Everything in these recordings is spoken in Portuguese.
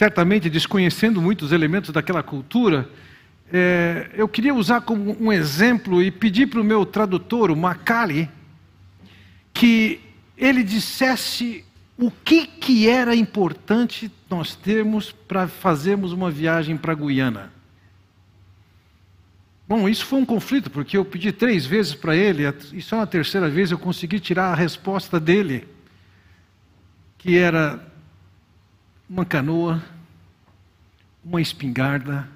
certamente desconhecendo muitos elementos daquela cultura, é, eu queria usar como um exemplo e pedir para o meu tradutor, o Macali, que ele dissesse o que, que era importante nós termos para fazermos uma viagem para Guiana. Bom, isso foi um conflito, porque eu pedi três vezes para ele, e só na terceira vez eu consegui tirar a resposta dele, que era uma canoa, uma espingarda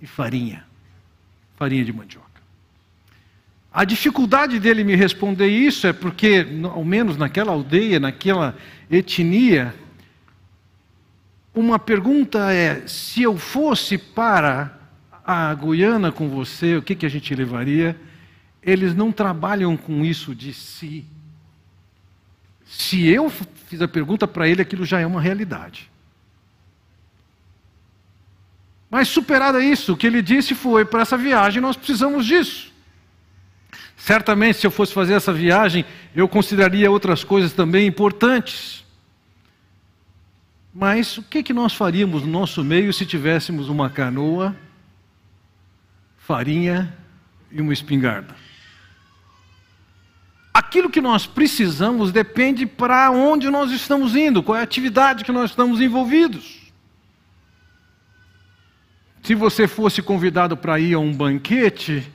e farinha, farinha de mandioca. A dificuldade dele me responder isso é porque, ao menos naquela aldeia, naquela etnia, uma pergunta é: se eu fosse para a Guiana com você, o que, que a gente levaria? Eles não trabalham com isso de si. Se eu fiz a pergunta para ele, aquilo já é uma realidade. Mas superada isso, o que ele disse foi: para essa viagem nós precisamos disso. Certamente, se eu fosse fazer essa viagem, eu consideraria outras coisas também importantes. Mas o que, que nós faríamos no nosso meio se tivéssemos uma canoa, farinha e uma espingarda? Aquilo que nós precisamos depende para onde nós estamos indo, qual é a atividade que nós estamos envolvidos. Se você fosse convidado para ir a um banquete,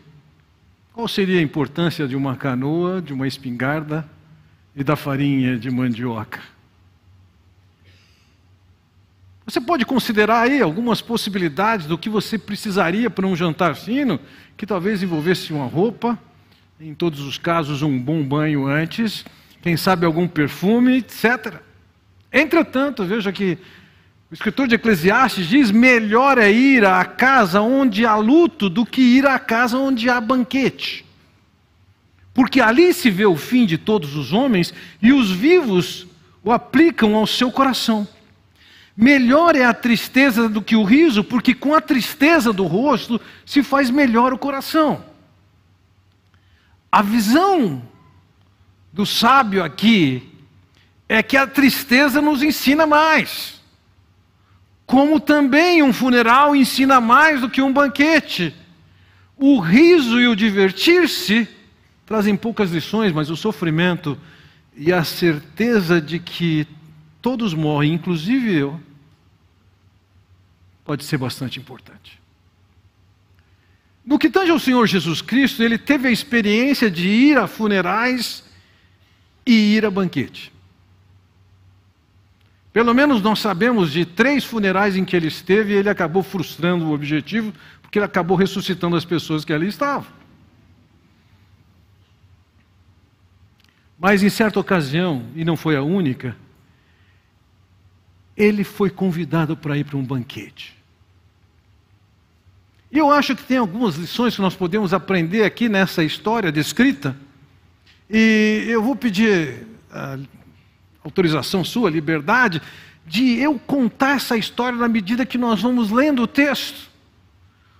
qual seria a importância de uma canoa, de uma espingarda e da farinha de mandioca? Você pode considerar aí algumas possibilidades do que você precisaria para um jantar fino, que talvez envolvesse uma roupa, em todos os casos um bom banho antes, quem sabe algum perfume, etc. Entretanto, veja que o escritor de Eclesiastes diz: melhor é ir à casa onde há luto do que ir à casa onde há banquete. Porque ali se vê o fim de todos os homens e os vivos o aplicam ao seu coração. Melhor é a tristeza do que o riso, porque com a tristeza do rosto se faz melhor o coração. A visão do sábio aqui é que a tristeza nos ensina mais como também um funeral ensina mais do que um banquete. O riso e o divertir-se trazem poucas lições, mas o sofrimento e a certeza de que todos morrem, inclusive eu, pode ser bastante importante. No que tange ao Senhor Jesus Cristo, ele teve a experiência de ir a funerais e ir a banquete. Pelo menos nós sabemos de três funerais em que ele esteve e ele acabou frustrando o objetivo, porque ele acabou ressuscitando as pessoas que ali estavam. Mas em certa ocasião, e não foi a única, ele foi convidado para ir para um banquete. E eu acho que tem algumas lições que nós podemos aprender aqui nessa história descrita. E eu vou pedir autorização sua, liberdade, de eu contar essa história na medida que nós vamos lendo o texto.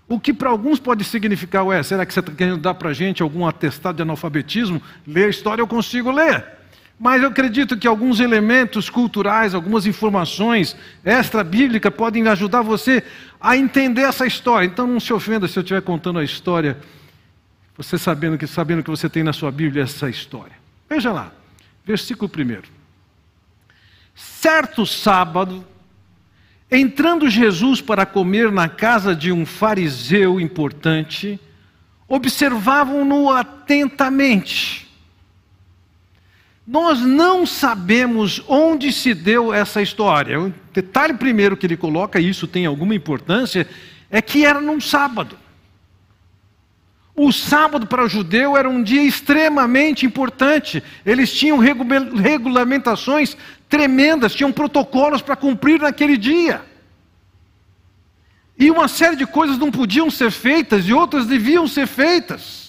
O que para alguns pode significar, ué, será que você está querendo dar para a gente algum atestado de analfabetismo? Ler a história eu consigo ler. Mas eu acredito que alguns elementos culturais, algumas informações extra-bíblicas podem ajudar você a entender essa história. Então não se ofenda se eu estiver contando a história, você sabendo que, sabendo que você tem na sua Bíblia essa história. Veja lá, versículo 1. Certo sábado, entrando Jesus para comer na casa de um fariseu importante, observavam-no atentamente. Nós não sabemos onde se deu essa história. O detalhe primeiro que ele coloca, e isso tem alguma importância, é que era num sábado. O sábado para o judeu era um dia extremamente importante. Eles tinham regulamentações tremendas, tinham protocolos para cumprir naquele dia. E uma série de coisas não podiam ser feitas e outras deviam ser feitas.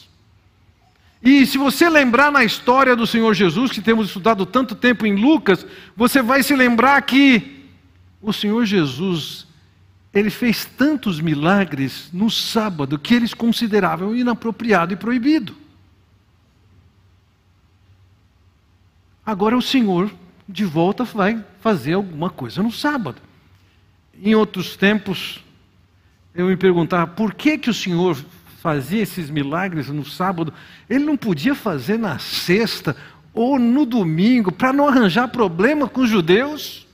E se você lembrar na história do Senhor Jesus, que temos estudado tanto tempo em Lucas, você vai se lembrar que o Senhor Jesus ele fez tantos milagres no sábado que eles consideravam inapropriado e proibido. Agora o Senhor, de volta, vai fazer alguma coisa no sábado. em outros tempos, eu me perguntava por que, que o Senhor fazia esses milagres no sábado, ele não podia fazer na sexta ou no domingo para não arranjar problema com os judeus?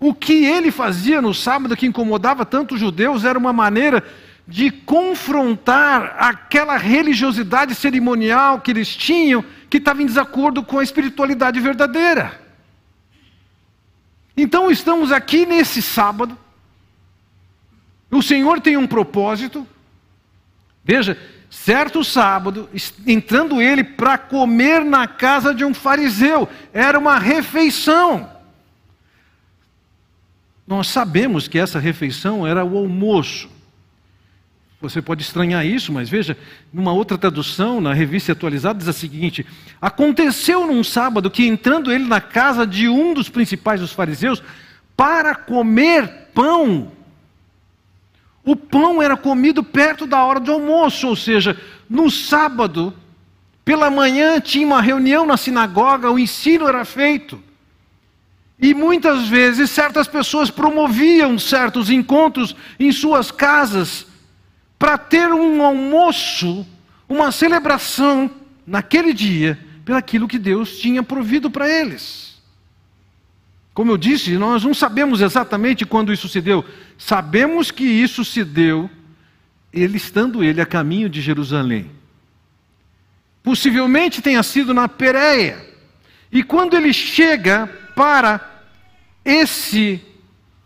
O que ele fazia no sábado que incomodava tanto os judeus era uma maneira de confrontar aquela religiosidade cerimonial que eles tinham, que estava em desacordo com a espiritualidade verdadeira. Então estamos aqui nesse sábado. O Senhor tem um propósito. Veja, certo sábado, entrando ele para comer na casa de um fariseu, era uma refeição. Nós sabemos que essa refeição era o almoço. Você pode estranhar isso, mas veja, numa outra tradução, na revista atualizada, diz a seguinte: Aconteceu num sábado que, entrando ele na casa de um dos principais dos fariseus, para comer pão, o pão era comido perto da hora do almoço, ou seja, no sábado, pela manhã tinha uma reunião na sinagoga, o ensino era feito. E muitas vezes certas pessoas promoviam certos encontros em suas casas para ter um almoço, uma celebração naquele dia, pelaquilo que Deus tinha provido para eles. Como eu disse, nós não sabemos exatamente quando isso se deu. Sabemos que isso se deu ele estando ele a caminho de Jerusalém. Possivelmente tenha sido na Pérea. E quando ele chega para esse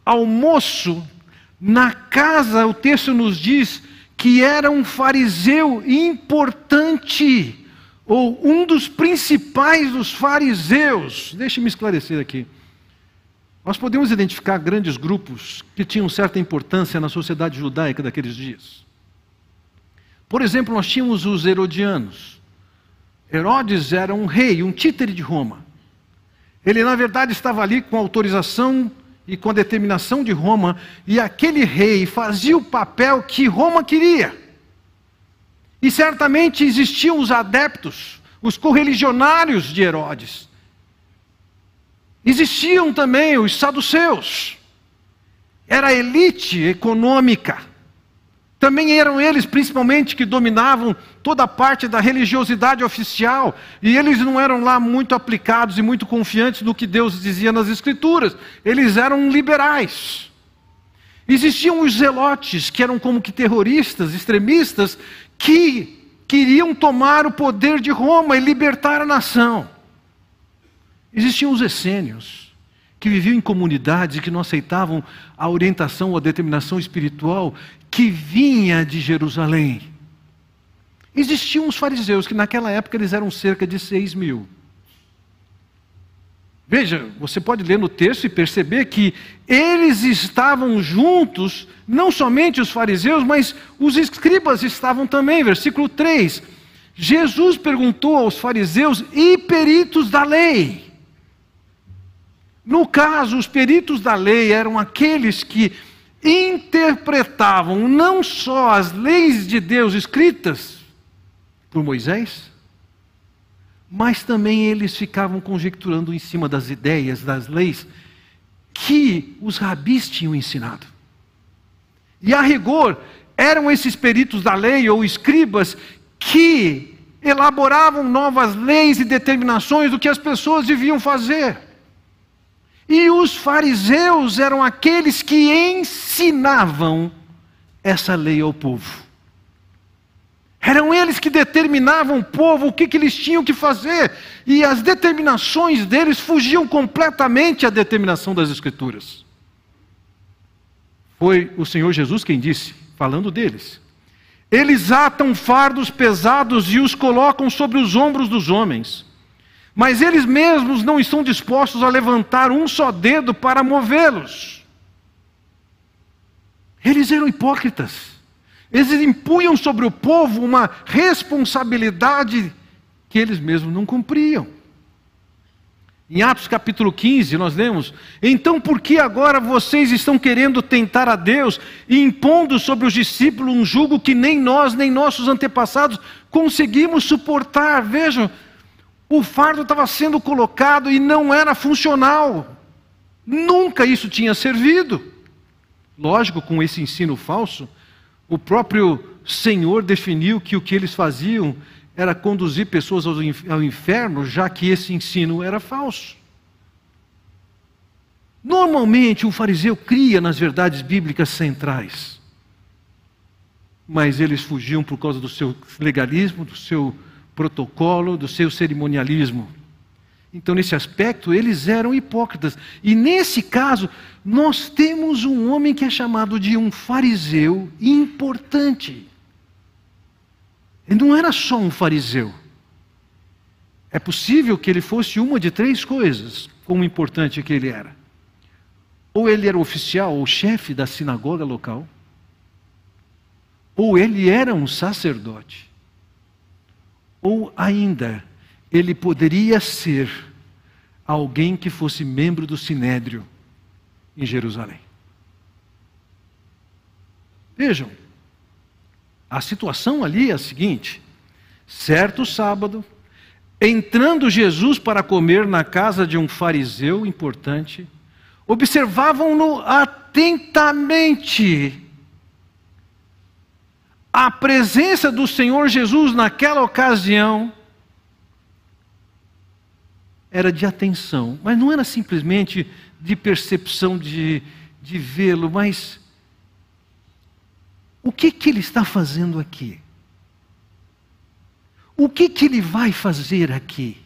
almoço na casa, o texto nos diz que era um fariseu importante, ou um dos principais dos fariseus. Deixe-me esclarecer aqui. Nós podemos identificar grandes grupos que tinham certa importância na sociedade judaica daqueles dias. Por exemplo, nós tínhamos os herodianos. Herodes era um rei, um títere de Roma. Ele, na verdade, estava ali com autorização e com a determinação de Roma, e aquele rei fazia o papel que Roma queria. E certamente existiam os adeptos, os correligionários de Herodes. Existiam também os saduceus. Era a elite econômica. Também eram eles, principalmente, que dominavam toda a parte da religiosidade oficial, e eles não eram lá muito aplicados e muito confiantes no que Deus dizia nas Escrituras, eles eram liberais. Existiam os zelotes, que eram como que terroristas, extremistas, que queriam tomar o poder de Roma e libertar a nação. Existiam os essênios, que viviam em comunidades que não aceitavam a orientação ou a determinação espiritual que vinha de Jerusalém. Existiam os fariseus, que naquela época eles eram cerca de seis mil. Veja, você pode ler no texto e perceber que eles estavam juntos, não somente os fariseus, mas os escribas estavam também. Versículo 3: Jesus perguntou aos fariseus e peritos da lei. No caso, os peritos da lei eram aqueles que interpretavam não só as leis de Deus escritas por Moisés, mas também eles ficavam conjecturando em cima das ideias, das leis que os rabis tinham ensinado. E a rigor, eram esses peritos da lei ou escribas que elaboravam novas leis e determinações do que as pessoas deviam fazer. E os fariseus eram aqueles que ensinavam essa lei ao povo. Eram eles que determinavam o povo o que, que eles tinham que fazer, e as determinações deles fugiam completamente à determinação das Escrituras. Foi o Senhor Jesus quem disse, falando deles: Eles atam fardos pesados e os colocam sobre os ombros dos homens mas eles mesmos não estão dispostos a levantar um só dedo para movê-los. Eles eram hipócritas. Eles impunham sobre o povo uma responsabilidade que eles mesmos não cumpriam. Em Atos capítulo 15, nós lemos: Então, por que agora vocês estão querendo tentar a Deus e impondo sobre os discípulos um jugo que nem nós, nem nossos antepassados conseguimos suportar? Vejam, o fardo estava sendo colocado e não era funcional. Nunca isso tinha servido. Lógico, com esse ensino falso, o próprio Senhor definiu que o que eles faziam era conduzir pessoas ao inferno, já que esse ensino era falso. Normalmente, um fariseu cria nas verdades bíblicas centrais, mas eles fugiam por causa do seu legalismo, do seu protocolo, do seu cerimonialismo. Então, nesse aspecto, eles eram hipócritas. E nesse caso, nós temos um homem que é chamado de um fariseu importante. Ele não era só um fariseu. É possível que ele fosse uma de três coisas, como importante que ele era. Ou ele era oficial ou chefe da sinagoga local, ou ele era um sacerdote, ou ainda ele poderia ser alguém que fosse membro do sinédrio em Jerusalém. Vejam, a situação ali é a seguinte: certo sábado, entrando Jesus para comer na casa de um fariseu importante, observavam-no atentamente. A presença do Senhor Jesus naquela ocasião era de atenção, mas não era simplesmente de percepção de, de vê-lo, mas o que, que ele está fazendo aqui? O que, que ele vai fazer aqui?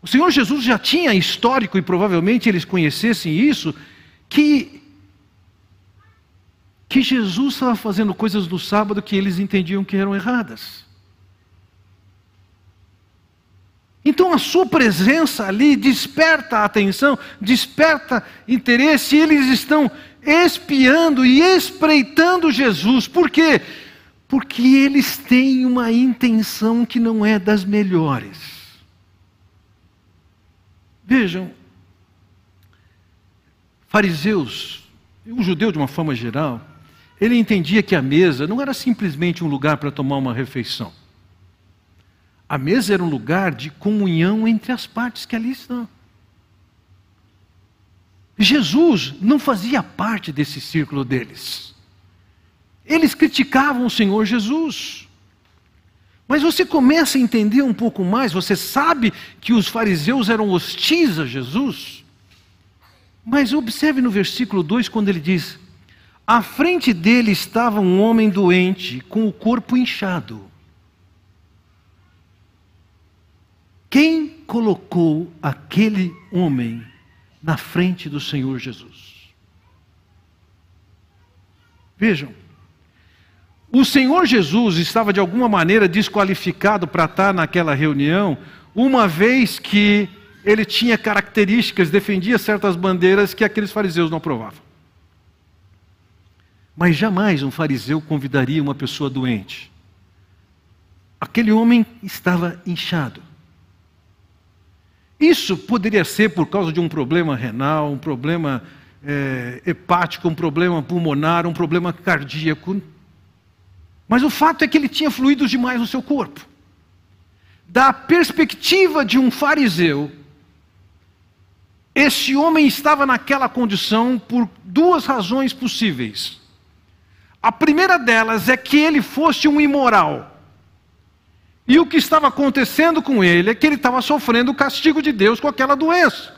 O Senhor Jesus já tinha histórico, e provavelmente eles conhecessem isso, que, que Jesus estava fazendo coisas no sábado que eles entendiam que eram erradas. Então a sua presença ali desperta a atenção, desperta interesse, e eles estão espiando e espreitando Jesus. Por quê? Porque eles têm uma intenção que não é das melhores. Vejam, fariseus, um judeu de uma forma geral, ele entendia que a mesa não era simplesmente um lugar para tomar uma refeição. A mesa era um lugar de comunhão entre as partes que ali estão. Jesus não fazia parte desse círculo deles. Eles criticavam o Senhor Jesus. Mas você começa a entender um pouco mais, você sabe que os fariseus eram hostis a Jesus. Mas observe no versículo 2 quando ele diz: À frente dele estava um homem doente, com o corpo inchado. Quem colocou aquele homem na frente do Senhor Jesus. Vejam, o Senhor Jesus estava de alguma maneira desqualificado para estar naquela reunião, uma vez que ele tinha características, defendia certas bandeiras que aqueles fariseus não aprovavam. Mas jamais um fariseu convidaria uma pessoa doente. Aquele homem estava inchado. Isso poderia ser por causa de um problema renal, um problema é, hepático, um problema pulmonar, um problema cardíaco. Mas o fato é que ele tinha fluidos demais no seu corpo. Da perspectiva de um fariseu, esse homem estava naquela condição por duas razões possíveis. A primeira delas é que ele fosse um imoral. E o que estava acontecendo com ele é que ele estava sofrendo o castigo de Deus com aquela doença.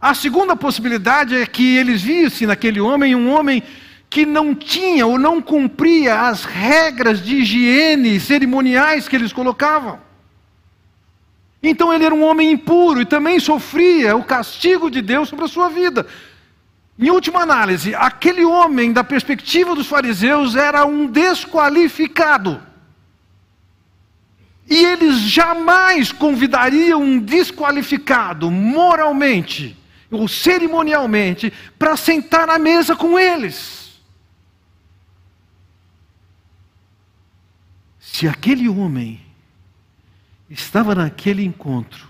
A segunda possibilidade é que eles vissem naquele homem um homem que não tinha ou não cumpria as regras de higiene cerimoniais que eles colocavam. Então ele era um homem impuro e também sofria o castigo de Deus sobre a sua vida. Em última análise, aquele homem, da perspectiva dos fariseus, era um desqualificado. E eles jamais convidariam um desqualificado moralmente ou cerimonialmente para sentar à mesa com eles. Se aquele homem estava naquele encontro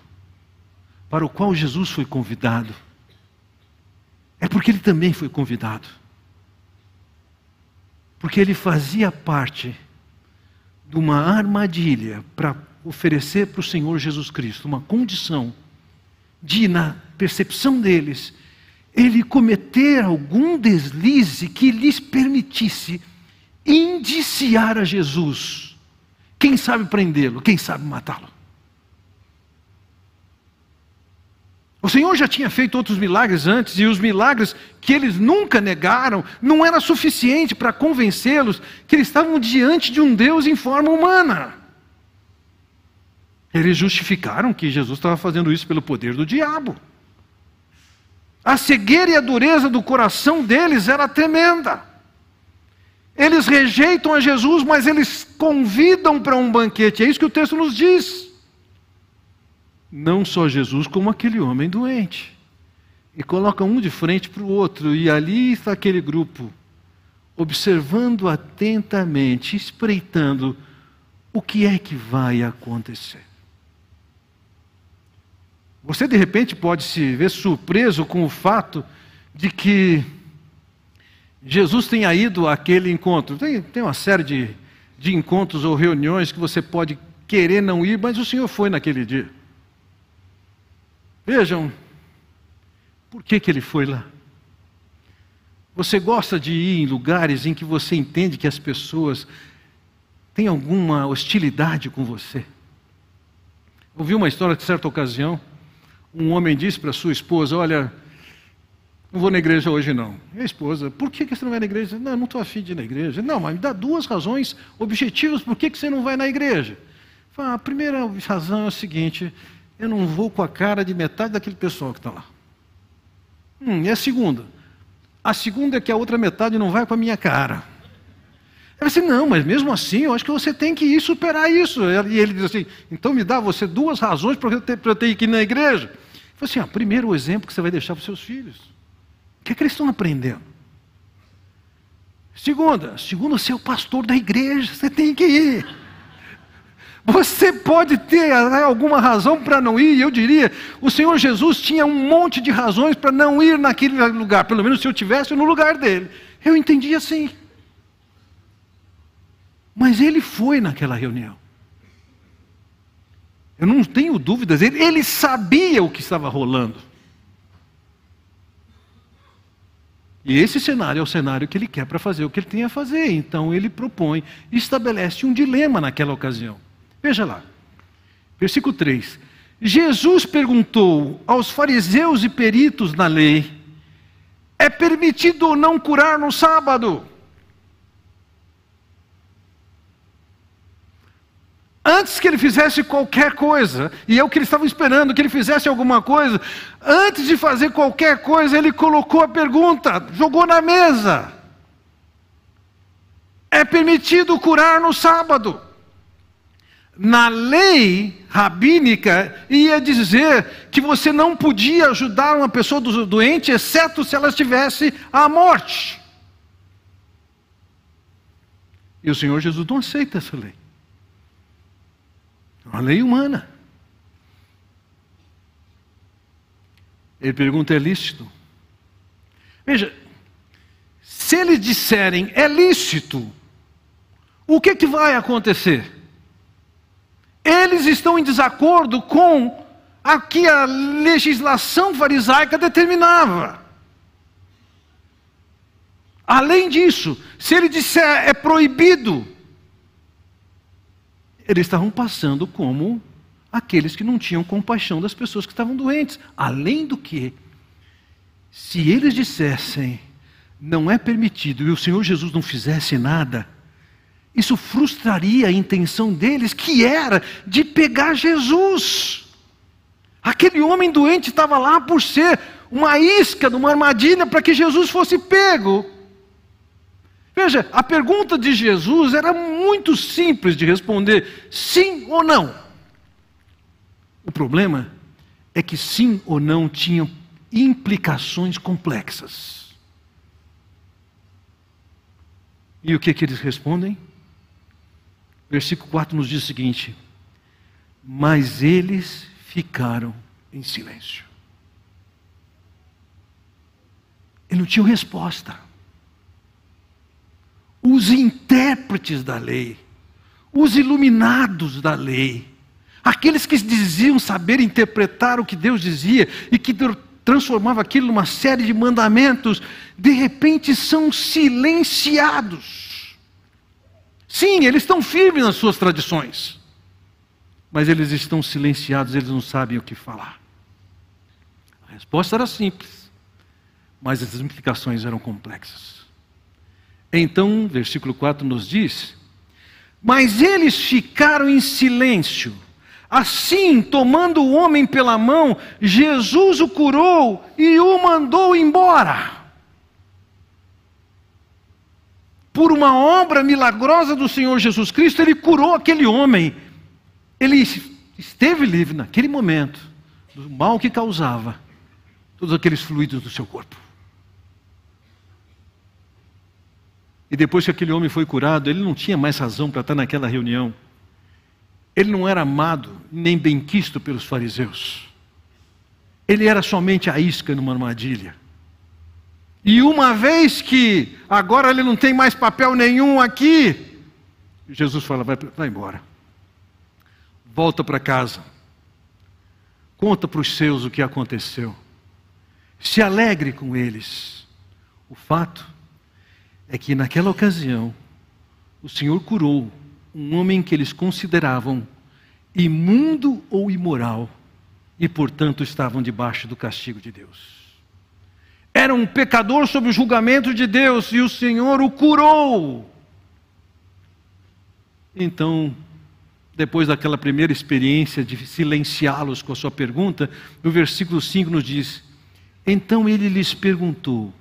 para o qual Jesus foi convidado, é porque ele também foi convidado. Porque ele fazia parte de uma armadilha para oferecer para o Senhor Jesus Cristo uma condição de, na percepção deles, ele cometer algum deslize que lhes permitisse indiciar a Jesus. Quem sabe prendê-lo, quem sabe matá-lo. O Senhor já tinha feito outros milagres antes, e os milagres que eles nunca negaram não era suficiente para convencê-los que eles estavam diante de um Deus em forma humana. Eles justificaram que Jesus estava fazendo isso pelo poder do diabo. A cegueira e a dureza do coração deles era tremenda. Eles rejeitam a Jesus, mas eles convidam para um banquete. É isso que o texto nos diz. Não só Jesus, como aquele homem doente. E coloca um de frente para o outro, e ali está aquele grupo, observando atentamente, espreitando o que é que vai acontecer. Você de repente pode se ver surpreso com o fato de que Jesus tenha ido àquele encontro. Tem, tem uma série de, de encontros ou reuniões que você pode querer não ir, mas o Senhor foi naquele dia. Vejam, por que, que ele foi lá? Você gosta de ir em lugares em que você entende que as pessoas têm alguma hostilidade com você? Ouvi uma história de certa ocasião um homem disse para sua esposa: Olha, não vou na igreja hoje não. E a esposa, por que, você não vai na igreja? Não, não estou afim de ir na igreja. Não, mas me dá duas razões objetivas por que, que você não vai na igreja. Fala, a primeira razão é o seguinte: eu não vou com a cara de metade daquele pessoal que está lá. Hum, e a segunda? A segunda é que a outra metade não vai com a minha cara. Ela disse, não, mas mesmo assim, eu acho que você tem que ir superar isso. E ele diz assim, então me dá você duas razões para eu, ter, eu ter que ir na igreja. Ele falou assim, ah, primeiro o exemplo que você vai deixar para os seus filhos. O que, é que eles estão aprendendo? Segunda, segundo, você é o pastor da igreja, você tem que ir. Você pode ter né, alguma razão para não ir, eu diria, o Senhor Jesus tinha um monte de razões para não ir naquele lugar, pelo menos se eu tivesse no lugar dele. Eu entendi assim. Mas ele foi naquela reunião. Eu não tenho dúvidas, ele, ele sabia o que estava rolando. E esse cenário é o cenário que ele quer para fazer o que ele tem a fazer. Então ele propõe, estabelece um dilema naquela ocasião. Veja lá, versículo 3. Jesus perguntou aos fariseus e peritos na lei: é permitido ou não curar no sábado? Antes que ele fizesse qualquer coisa, e é o que eles estavam esperando, que ele fizesse alguma coisa, antes de fazer qualquer coisa, ele colocou a pergunta, jogou na mesa: É permitido curar no sábado? Na lei rabínica, ia dizer que você não podia ajudar uma pessoa doente, exceto se ela estivesse à morte. E o Senhor Jesus não aceita essa lei. Uma lei humana. Ele pergunta: é lícito? Veja, se eles disserem é lícito, o que, que vai acontecer? Eles estão em desacordo com a que a legislação farisaica determinava. Além disso, se ele disser é proibido, eles estavam passando como aqueles que não tinham compaixão das pessoas que estavam doentes. Além do que, se eles dissessem, não é permitido, e o Senhor Jesus não fizesse nada, isso frustraria a intenção deles, que era de pegar Jesus. Aquele homem doente estava lá por ser uma isca, uma armadilha para que Jesus fosse pego. Veja, a pergunta de Jesus era muito simples de responder: sim ou não. O problema é que sim ou não tinham implicações complexas. E o que, que eles respondem? Versículo 4 nos diz o seguinte: Mas eles ficaram em silêncio. Eles não tinham resposta os intérpretes da lei, os iluminados da lei, aqueles que diziam saber interpretar o que Deus dizia e que transformava aquilo numa série de mandamentos, de repente são silenciados. Sim, eles estão firmes nas suas tradições, mas eles estão silenciados, eles não sabem o que falar. A resposta era simples, mas as implicações eram complexas. Então, versículo 4 nos diz: Mas eles ficaram em silêncio Assim, tomando o homem pela mão, Jesus o curou e o mandou embora. Por uma obra milagrosa do Senhor Jesus Cristo, ele curou aquele homem. Ele esteve livre naquele momento do mal que causava todos aqueles fluidos do seu corpo. E depois que aquele homem foi curado, ele não tinha mais razão para estar naquela reunião. Ele não era amado nem benquisto pelos fariseus. Ele era somente a isca numa armadilha. E uma vez que agora ele não tem mais papel nenhum aqui, Jesus fala: vai, vai embora. Volta para casa. Conta para os seus o que aconteceu. Se alegre com eles. O fato é que naquela ocasião, o Senhor curou um homem que eles consideravam imundo ou imoral e, portanto, estavam debaixo do castigo de Deus. Era um pecador sob o julgamento de Deus e o Senhor o curou. Então, depois daquela primeira experiência de silenciá-los com a sua pergunta, no versículo 5 nos diz: Então ele lhes perguntou: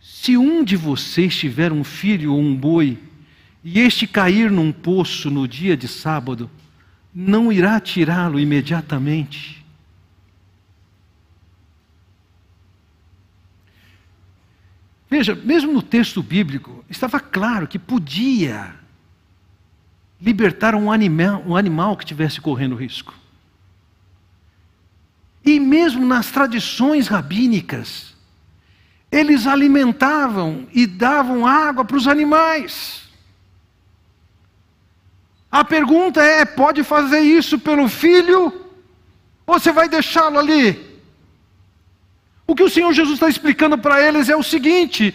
Se um de vocês tiver um filho ou um boi, e este cair num poço no dia de sábado, não irá tirá-lo imediatamente. Veja, mesmo no texto bíblico, estava claro que podia libertar um animal, um animal que estivesse correndo risco. E mesmo nas tradições rabínicas, eles alimentavam e davam água para os animais. A pergunta é: pode fazer isso pelo filho? Ou você vai deixá-lo ali? O que o Senhor Jesus está explicando para eles é o seguinte: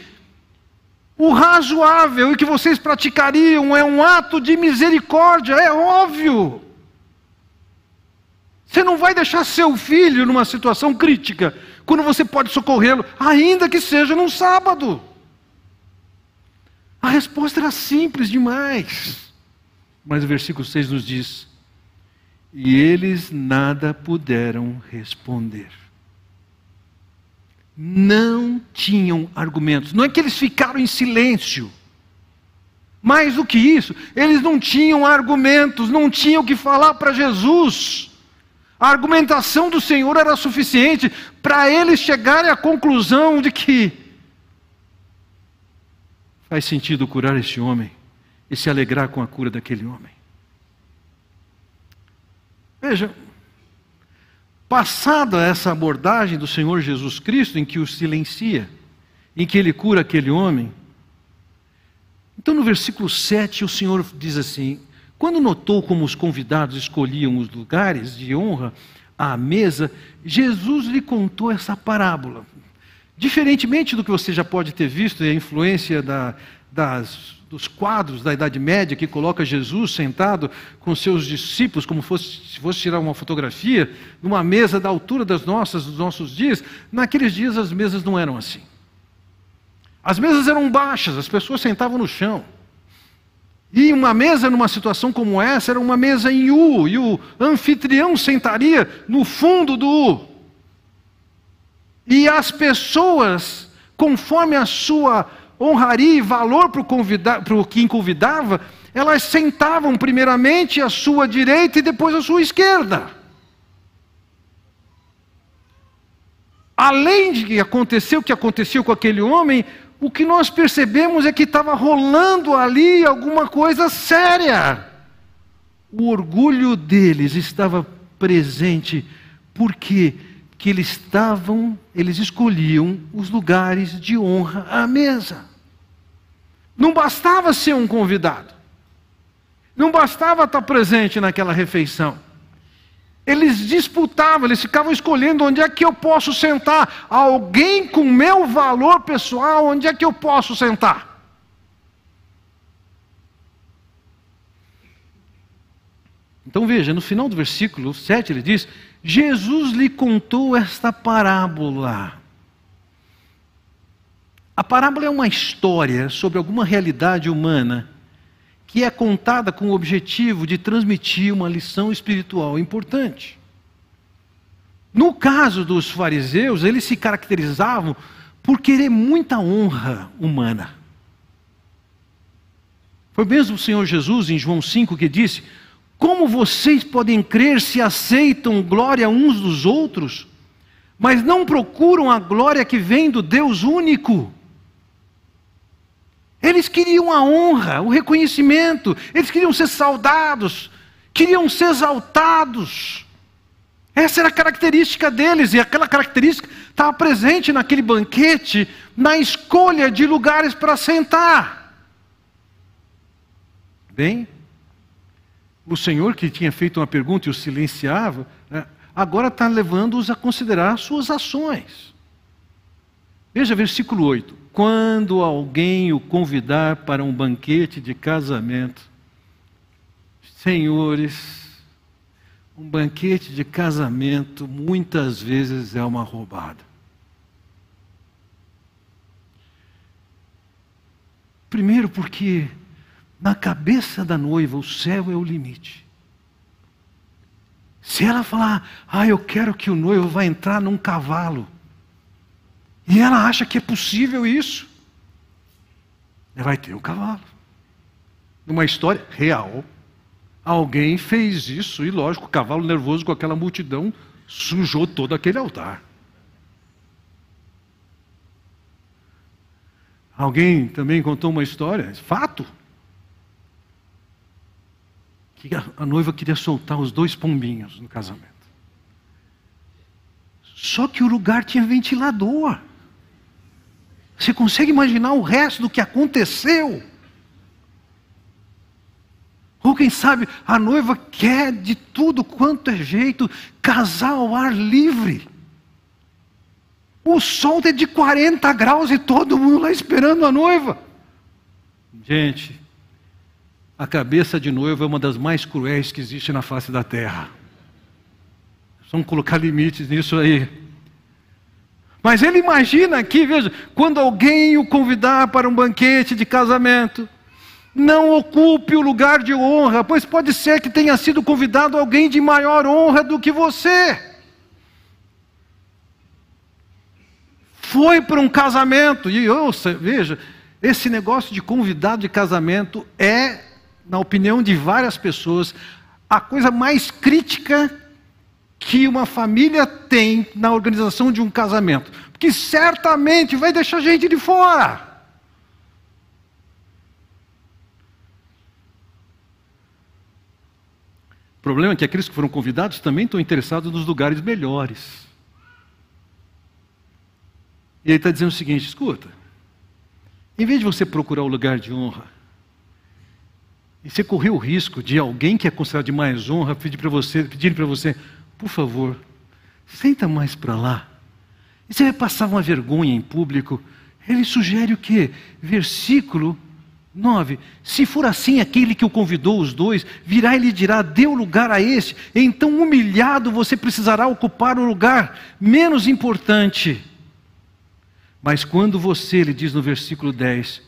o razoável e que vocês praticariam é um ato de misericórdia, é óbvio. Você não vai deixar seu filho numa situação crítica, quando você pode socorrê-lo, ainda que seja num sábado. A resposta era simples demais. Mas o versículo 6 nos diz: E eles nada puderam responder. Não tinham argumentos. Não é que eles ficaram em silêncio. Mais do que isso, eles não tinham argumentos, não tinham o que falar para Jesus. A argumentação do Senhor era suficiente para eles chegarem à conclusão de que faz sentido curar este homem e se alegrar com a cura daquele homem. Veja, passada essa abordagem do Senhor Jesus Cristo, em que o silencia, em que ele cura aquele homem, então no versículo 7 o Senhor diz assim: Quando notou como os convidados escolhiam os lugares de honra à mesa, Jesus lhe contou essa parábola. Diferentemente do que você já pode ter visto, a influência da, das dos quadros da Idade Média que coloca Jesus sentado com seus discípulos, como fosse, se fosse tirar uma fotografia, numa mesa da altura das nossas, dos nossos dias. Naqueles dias as mesas não eram assim. As mesas eram baixas, as pessoas sentavam no chão. E uma mesa numa situação como essa era uma mesa em U, e o anfitrião sentaria no fundo do U. E as pessoas, conforme a sua honraria e valor para o, quem convidava, elas sentavam primeiramente à sua direita e depois à sua esquerda. Além de que aconteceu o que aconteceu com aquele homem, o que nós percebemos é que estava rolando ali alguma coisa séria. O orgulho deles estava presente, porque que eles estavam, eles escolhiam os lugares de honra à mesa. Não bastava ser um convidado. Não bastava estar presente naquela refeição. Eles disputavam, eles ficavam escolhendo onde é que eu posso sentar. Alguém com meu valor pessoal, onde é que eu posso sentar? Então veja, no final do versículo 7 ele diz: Jesus lhe contou esta parábola. A parábola é uma história sobre alguma realidade humana que é contada com o objetivo de transmitir uma lição espiritual importante. No caso dos fariseus, eles se caracterizavam por querer muita honra humana. Foi mesmo o Senhor Jesus, em João 5, que disse: Como vocês podem crer se aceitam glória uns dos outros, mas não procuram a glória que vem do Deus único? Eles queriam a honra, o reconhecimento, eles queriam ser saudados, queriam ser exaltados. Essa era a característica deles, e aquela característica estava presente naquele banquete, na escolha de lugares para sentar. Bem, o Senhor que tinha feito uma pergunta e o silenciava, né, agora está levando-os a considerar suas ações. Veja versículo 8 quando alguém o convidar para um banquete de casamento, senhores, um banquete de casamento muitas vezes é uma roubada. Primeiro, porque na cabeça da noiva o céu é o limite. Se ela falar, ah, eu quero que o noivo vá entrar num cavalo, e ela acha que é possível isso. Ela vai ter um cavalo. Numa história real, alguém fez isso, e lógico, o cavalo nervoso com aquela multidão sujou todo aquele altar. Alguém também contou uma história, fato, que a noiva queria soltar os dois pombinhos no casamento. Só que o lugar tinha ventilador. Você consegue imaginar o resto do que aconteceu? Ou quem sabe a noiva quer de tudo quanto é jeito casar ao ar livre. O sol é de 40 graus e todo mundo lá esperando a noiva. Gente, a cabeça de noiva é uma das mais cruéis que existe na face da terra. Vamos colocar limites nisso aí. Mas ele imagina aqui, veja, quando alguém o convidar para um banquete de casamento, não ocupe o lugar de honra, pois pode ser que tenha sido convidado alguém de maior honra do que você. Foi para um casamento, e ouça, veja, esse negócio de convidado de casamento é, na opinião de várias pessoas, a coisa mais crítica que uma família tem na organização de um casamento, porque certamente vai deixar gente de fora. O problema é que aqueles que foram convidados também estão interessados nos lugares melhores. E ele está dizendo o seguinte: escuta, em vez de você procurar o lugar de honra, e você correr o risco de alguém que é considerado de mais honra pedir para você, pedir para você, por favor, senta mais para lá. E você vai passar uma vergonha em público. Ele sugere o quê? Versículo 9. Se for assim, aquele que o convidou, os dois, virá e lhe dirá: deu lugar a este. Então, humilhado, você precisará ocupar o lugar menos importante. Mas quando você, ele diz no versículo 10,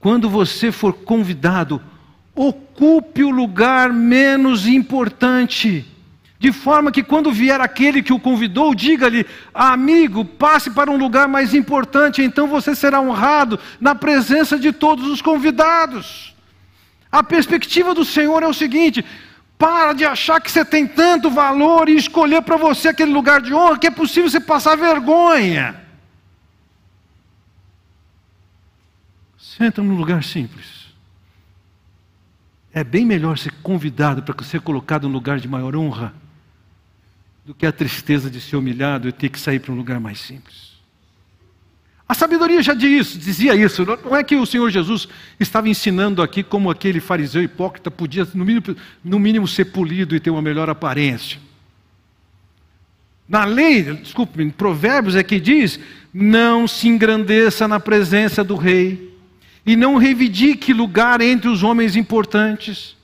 quando você for convidado, ocupe o lugar menos importante de forma que quando vier aquele que o convidou, diga-lhe: amigo, passe para um lugar mais importante, então você será honrado na presença de todos os convidados. A perspectiva do Senhor é o seguinte: para de achar que você tem tanto valor e escolher para você aquele lugar de honra que é possível você passar vergonha. Senta num lugar simples. É bem melhor ser convidado para ser colocado num lugar de maior honra do que a tristeza de ser humilhado e ter que sair para um lugar mais simples. A sabedoria já dizia isso. Não é que o Senhor Jesus estava ensinando aqui como aquele fariseu hipócrita podia, no mínimo, no mínimo, ser polido e ter uma melhor aparência. Na lei, desculpe, em Provérbios é que diz: não se engrandeça na presença do rei, e não reivindique lugar entre os homens importantes.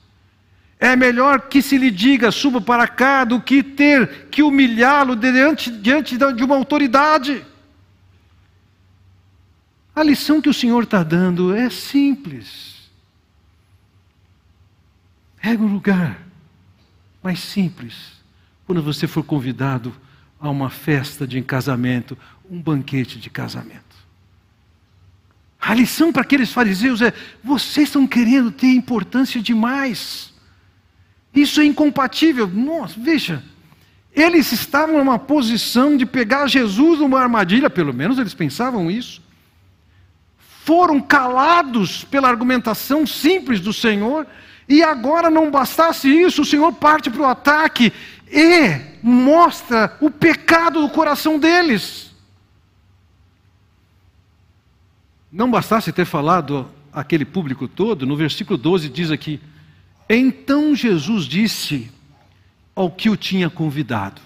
É melhor que se lhe diga, suba para cá, do que ter que humilhá-lo diante, diante de uma autoridade. A lição que o Senhor está dando é simples. Pega um lugar mais simples quando você for convidado a uma festa de casamento, um banquete de casamento. A lição para aqueles fariseus é: vocês estão querendo ter importância demais. Isso é incompatível. Nossa, veja, eles estavam numa posição de pegar Jesus numa armadilha, pelo menos eles pensavam isso. Foram calados pela argumentação simples do Senhor, e agora não bastasse isso, o Senhor parte para o ataque e mostra o pecado do coração deles. Não bastasse ter falado aquele público todo, no versículo 12 diz aqui: Então Jesus disse ao que o tinha convidado: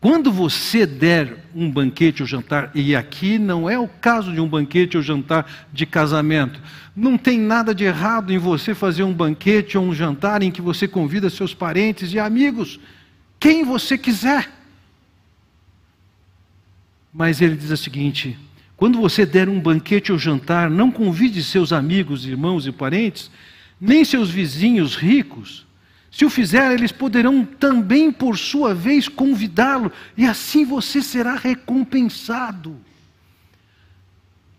Quando você der um banquete ou jantar, e aqui não é o caso de um banquete ou jantar de casamento, não tem nada de errado em você fazer um banquete ou um jantar em que você convida seus parentes e amigos, quem você quiser. Mas ele diz o seguinte: quando você der um banquete ou jantar, não convide seus amigos, irmãos e parentes, nem seus vizinhos ricos. Se o fizer, eles poderão também, por sua vez, convidá-lo, e assim você será recompensado.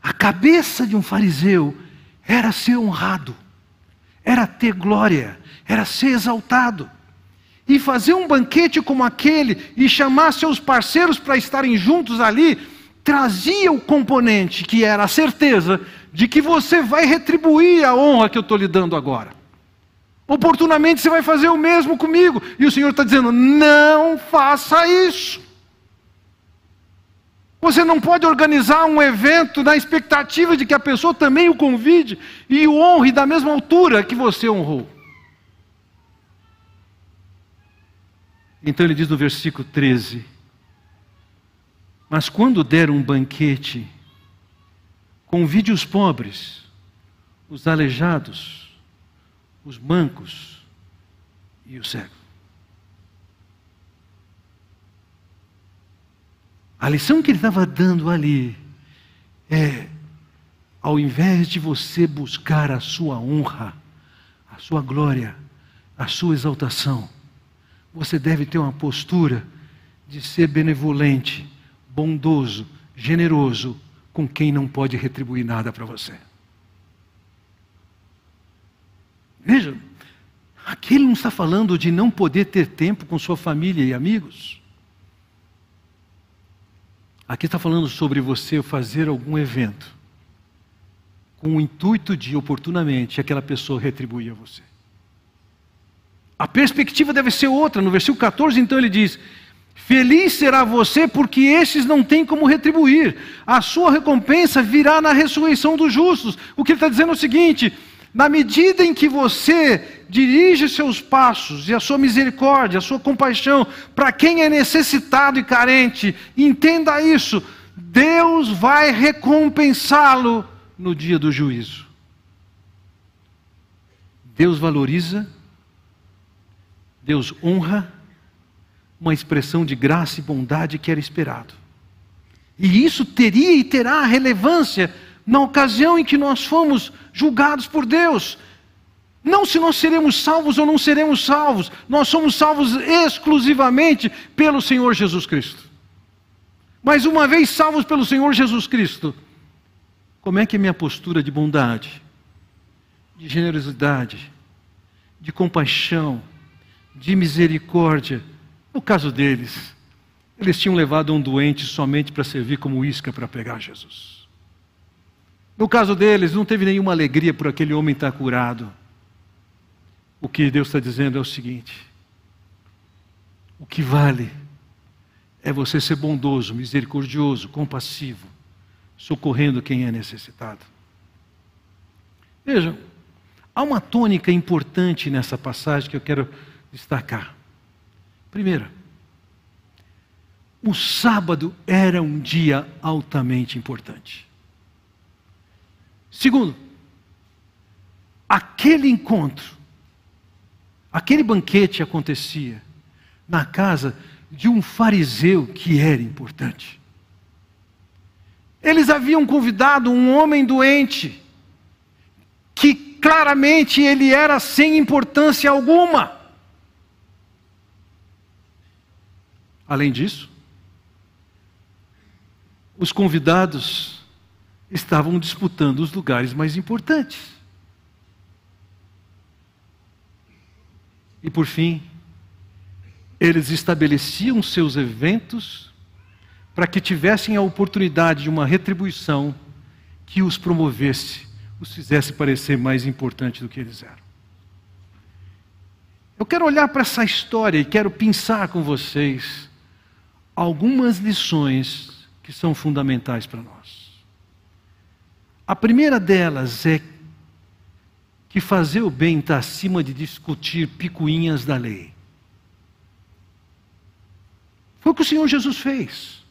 A cabeça de um fariseu era ser honrado, era ter glória, era ser exaltado. E fazer um banquete como aquele e chamar seus parceiros para estarem juntos ali, trazia o componente que era a certeza de que você vai retribuir a honra que eu estou lhe dando agora. Oportunamente você vai fazer o mesmo comigo. E o Senhor está dizendo: não faça isso. Você não pode organizar um evento na expectativa de que a pessoa também o convide e o honre da mesma altura que você honrou. Então ele diz no versículo 13: Mas quando der um banquete, convide os pobres, os aleijados, os mancos e os cegos. A lição que ele estava dando ali é: ao invés de você buscar a sua honra, a sua glória, a sua exaltação, você deve ter uma postura de ser benevolente, bondoso, generoso com quem não pode retribuir nada para você. Veja, aqui ele não está falando de não poder ter tempo com sua família e amigos. Aqui está falando sobre você fazer algum evento com o intuito de, oportunamente, aquela pessoa retribuir a você. A perspectiva deve ser outra. No versículo 14, então, ele diz: Feliz será você, porque esses não têm como retribuir. A sua recompensa virá na ressurreição dos justos. O que ele está dizendo é o seguinte: na medida em que você dirige seus passos e a sua misericórdia, a sua compaixão para quem é necessitado e carente, entenda isso, Deus vai recompensá-lo no dia do juízo. Deus valoriza, Deus honra uma expressão de graça e bondade que era esperado. E isso teria e terá relevância na ocasião em que nós fomos julgados por Deus. Não se nós seremos salvos ou não seremos salvos, nós somos salvos exclusivamente pelo Senhor Jesus Cristo. Mas uma vez salvos pelo Senhor Jesus Cristo, como é que é minha postura de bondade, de generosidade, de compaixão, de misericórdia? No caso deles, eles tinham levado um doente somente para servir como isca para pegar Jesus. No caso deles, não teve nenhuma alegria por aquele homem estar curado. O que Deus está dizendo é o seguinte: o que vale é você ser bondoso, misericordioso, compassivo, socorrendo quem é necessitado. Vejam, há uma tônica importante nessa passagem que eu quero destacar. Primeira, o sábado era um dia altamente importante. Segundo, aquele encontro, aquele banquete acontecia na casa de um fariseu que era importante. Eles haviam convidado um homem doente, que claramente ele era sem importância alguma. Além disso, os convidados estavam disputando os lugares mais importantes. E por fim, eles estabeleciam seus eventos para que tivessem a oportunidade de uma retribuição que os promovesse, os fizesse parecer mais importante do que eles eram. Eu quero olhar para essa história e quero pensar com vocês algumas lições que são fundamentais para nós. A primeira delas é que fazer o bem está acima de discutir picuinhas da lei. Foi o que o Senhor Jesus fez.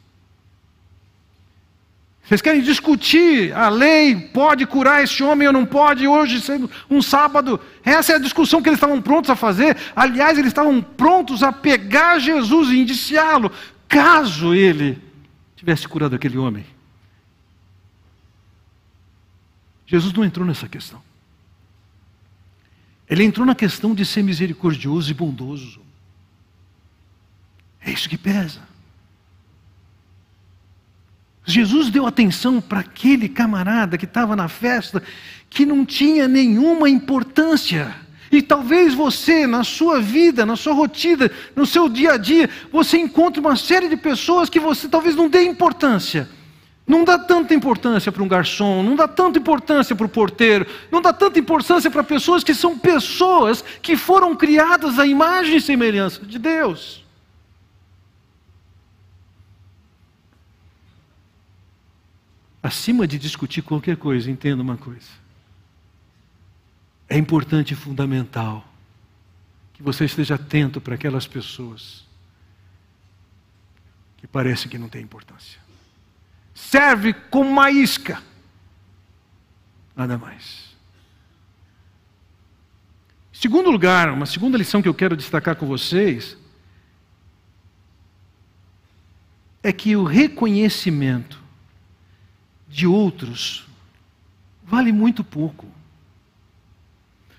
Vocês querem discutir a lei, pode curar esse homem ou não pode, hoje sendo um sábado? Essa é a discussão que eles estavam prontos a fazer. Aliás, eles estavam prontos a pegar Jesus e indiciá-lo caso ele tivesse curado aquele homem. Jesus não entrou nessa questão. Ele entrou na questão de ser misericordioso e bondoso. É isso que pesa. Jesus deu atenção para aquele camarada que estava na festa, que não tinha nenhuma importância. E talvez você, na sua vida, na sua rotina, no seu dia a dia, você encontre uma série de pessoas que você talvez não dê importância. Não dá tanta importância para um garçom, não dá tanta importância para o porteiro, não dá tanta importância para pessoas que são pessoas que foram criadas à imagem e semelhança de Deus. Acima de discutir qualquer coisa, entenda uma coisa é importante e fundamental que você esteja atento para aquelas pessoas que parecem que não têm importância. Serve como uma isca, nada mais. Segundo lugar, uma segunda lição que eu quero destacar com vocês é que o reconhecimento de outros vale muito pouco.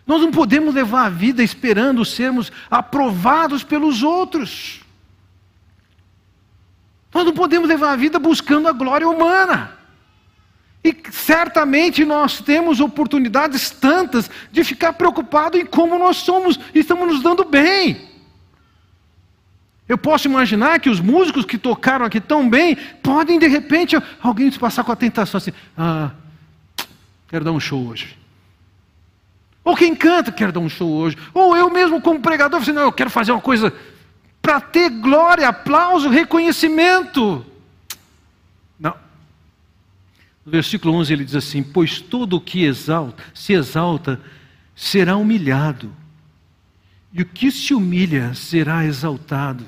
Nós não podemos levar a vida esperando sermos aprovados pelos outros. Nós não podemos levar a vida buscando a glória humana. E certamente nós temos oportunidades tantas de ficar preocupado em como nós somos e estamos nos dando bem. Eu posso imaginar que os músicos que tocaram aqui tão bem podem de repente alguém se passar com a tentação assim: ah, quero dar um show hoje. Ou quem canta, quer dar um show hoje. Ou eu mesmo, como pregador, assim, não, eu quero fazer uma coisa para ter glória, aplauso, reconhecimento. Não. No versículo 11 ele diz assim: Pois todo o que exalta, se exalta será humilhado, e o que se humilha será exaltado.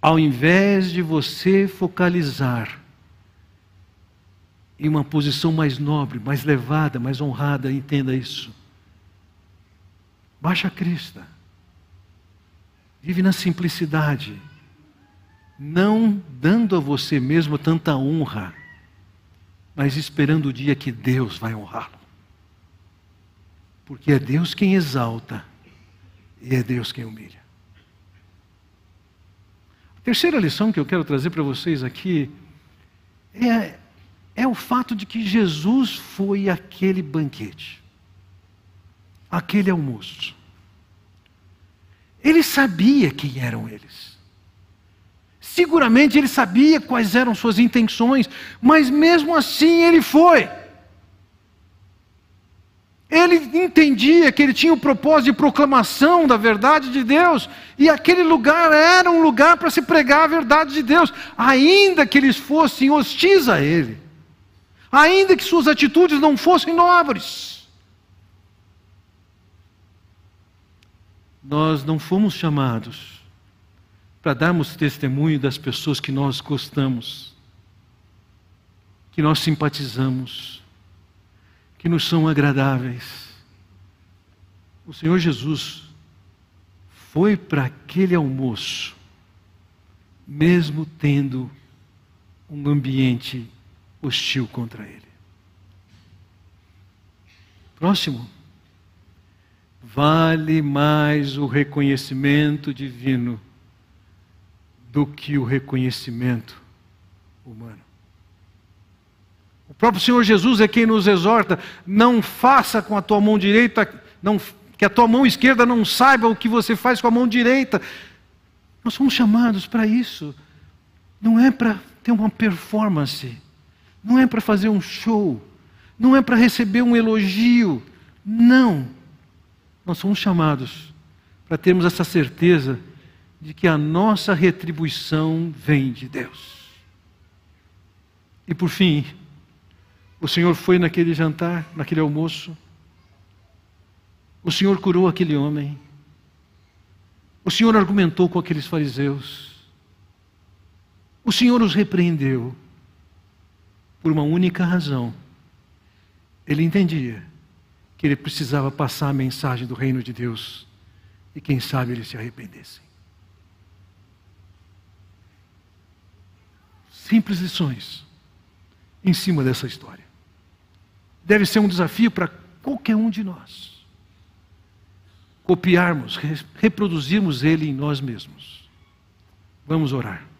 Ao invés de você focalizar em uma posição mais nobre, mais levada, mais honrada, entenda isso. Baixa a crista. Vive na simplicidade. Não dando a você mesmo tanta honra, mas esperando o dia que Deus vai honrá-lo. Porque é Deus quem exalta e é Deus quem humilha. A terceira lição que eu quero trazer para vocês aqui é é o fato de que Jesus foi aquele banquete, aquele almoço. Ele sabia quem eram eles. Seguramente ele sabia quais eram suas intenções, mas mesmo assim ele foi. Ele entendia que ele tinha o propósito de proclamação da verdade de Deus, e aquele lugar era um lugar para se pregar a verdade de Deus, ainda que eles fossem hostis a ele ainda que suas atitudes não fossem nobres. Nós não fomos chamados para darmos testemunho das pessoas que nós gostamos, que nós simpatizamos, que nos são agradáveis. O Senhor Jesus foi para aquele almoço, mesmo tendo um ambiente hostil contra ele. Próximo. Vale mais o reconhecimento divino do que o reconhecimento humano. O próprio Senhor Jesus é quem nos exorta: não faça com a tua mão direita, não, que a tua mão esquerda não saiba o que você faz com a mão direita. Nós somos chamados para isso. Não é para ter uma performance, não é para fazer um show, não é para receber um elogio. Não. Nós somos chamados para termos essa certeza de que a nossa retribuição vem de Deus. E por fim, o Senhor foi naquele jantar, naquele almoço. O Senhor curou aquele homem. O Senhor argumentou com aqueles fariseus. O Senhor os repreendeu por uma única razão. Ele entendia que ele precisava passar a mensagem do reino de Deus e quem sabe eles se arrependessem. Simples lições em cima dessa história deve ser um desafio para qualquer um de nós. Copiarmos, reproduzirmos ele em nós mesmos. Vamos orar.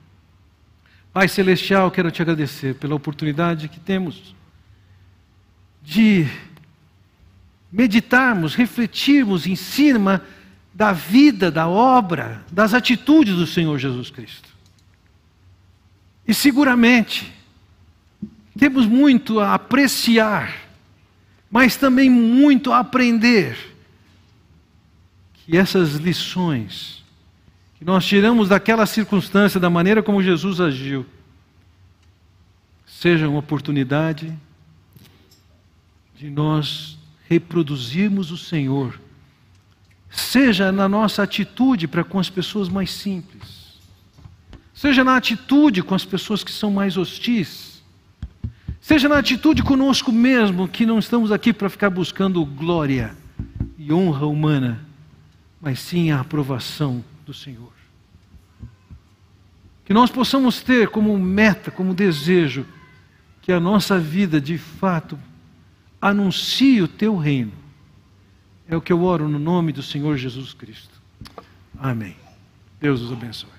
Pai Celestial, quero te agradecer pela oportunidade que temos de meditarmos, refletirmos em cima da vida, da obra, das atitudes do Senhor Jesus Cristo. E seguramente temos muito a apreciar mas também muito a aprender. Que essas lições que nós tiramos daquela circunstância, da maneira como Jesus agiu, sejam uma oportunidade de nós reproduzirmos o Senhor, seja na nossa atitude para com as pessoas mais simples, seja na atitude com as pessoas que são mais hostis. Seja na atitude conosco mesmo, que não estamos aqui para ficar buscando glória e honra humana, mas sim a aprovação do Senhor. Que nós possamos ter como meta, como desejo, que a nossa vida de fato anuncie o teu reino. É o que eu oro no nome do Senhor Jesus Cristo. Amém. Deus os abençoe.